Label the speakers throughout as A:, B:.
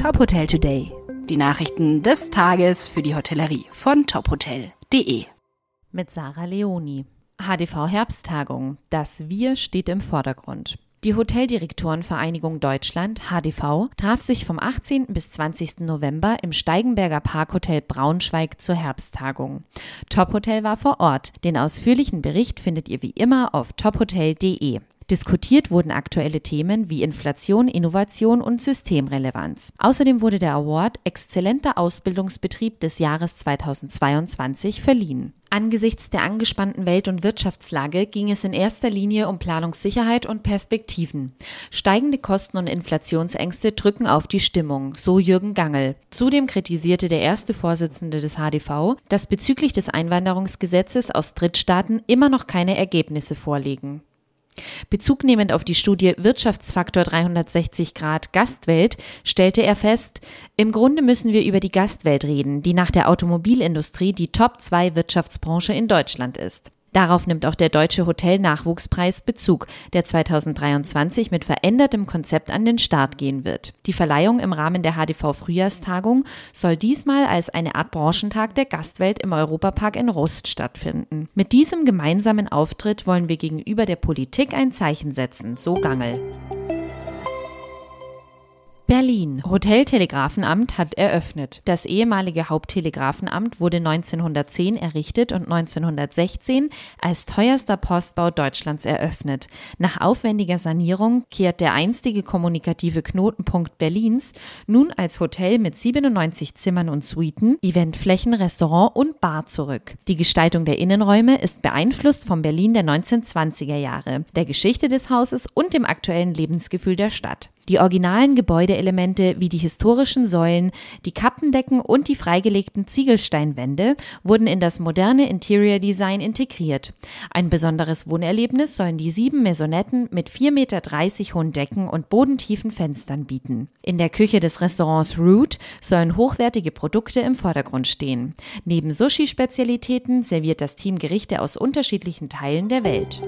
A: Top Hotel Today. Die Nachrichten des Tages für die Hotellerie von tophotel.de.
B: Mit Sarah Leoni. HDV Herbsttagung. Das Wir steht im Vordergrund. Die Hoteldirektorenvereinigung Deutschland HDV traf sich vom 18. bis 20. November im Steigenberger Parkhotel Braunschweig zur Herbsttagung. Top Hotel war vor Ort. Den ausführlichen Bericht findet ihr wie immer auf tophotel.de. Diskutiert wurden aktuelle Themen wie Inflation, Innovation und Systemrelevanz. Außerdem wurde der Award Exzellenter Ausbildungsbetrieb des Jahres 2022 verliehen. Angesichts der angespannten Welt- und Wirtschaftslage ging es in erster Linie um Planungssicherheit und Perspektiven. Steigende Kosten und Inflationsängste drücken auf die Stimmung, so Jürgen Gangel. Zudem kritisierte der erste Vorsitzende des HDV, dass bezüglich des Einwanderungsgesetzes aus Drittstaaten immer noch keine Ergebnisse vorliegen. Bezugnehmend auf die Studie Wirtschaftsfaktor 360 Grad Gastwelt stellte er fest, im Grunde müssen wir über die Gastwelt reden, die nach der Automobilindustrie die Top-2-Wirtschaftsbranche in Deutschland ist. Darauf nimmt auch der Deutsche Hotel-Nachwuchspreis Bezug, der 2023 mit verändertem Konzept an den Start gehen wird. Die Verleihung im Rahmen der HDV-Frühjahrstagung soll diesmal als eine Art Branchentag der Gastwelt im Europapark in Rust stattfinden. Mit diesem gemeinsamen Auftritt wollen wir gegenüber der Politik ein Zeichen setzen, so Gangel. Berlin. Hoteltelegrafenamt hat eröffnet. Das ehemalige Haupttelegrafenamt wurde 1910 errichtet und 1916 als teuerster Postbau Deutschlands eröffnet. Nach aufwendiger Sanierung kehrt der einstige kommunikative Knotenpunkt Berlins nun als Hotel mit 97 Zimmern und Suiten, Eventflächen, Restaurant und Bar zurück. Die Gestaltung der Innenräume ist beeinflusst vom Berlin der 1920er Jahre, der Geschichte des Hauses und dem aktuellen Lebensgefühl der Stadt. Die originalen Gebäudeelemente wie die historischen Säulen, die Kappendecken und die freigelegten Ziegelsteinwände wurden in das moderne Interior Design integriert. Ein besonderes Wohnerlebnis sollen die sieben Maisonetten mit 4,30 Meter hohen Decken und bodentiefen Fenstern bieten. In der Küche des Restaurants Root sollen hochwertige Produkte im Vordergrund stehen. Neben Sushi-Spezialitäten serviert das Team Gerichte aus unterschiedlichen Teilen der Welt.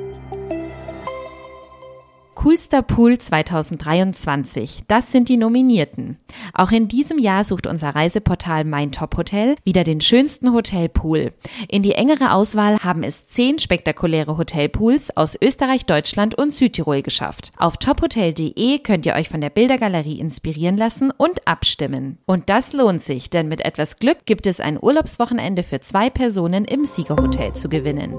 B: Coolster Pool 2023. Das sind die Nominierten. Auch in diesem Jahr sucht unser Reiseportal Mein Top Hotel wieder den schönsten Hotelpool. In die engere Auswahl haben es zehn spektakuläre Hotelpools aus Österreich, Deutschland und Südtirol geschafft. Auf tophotel.de könnt ihr euch von der Bildergalerie inspirieren lassen und abstimmen. Und das lohnt sich, denn mit etwas Glück gibt es ein Urlaubswochenende für zwei Personen im Siegerhotel zu gewinnen.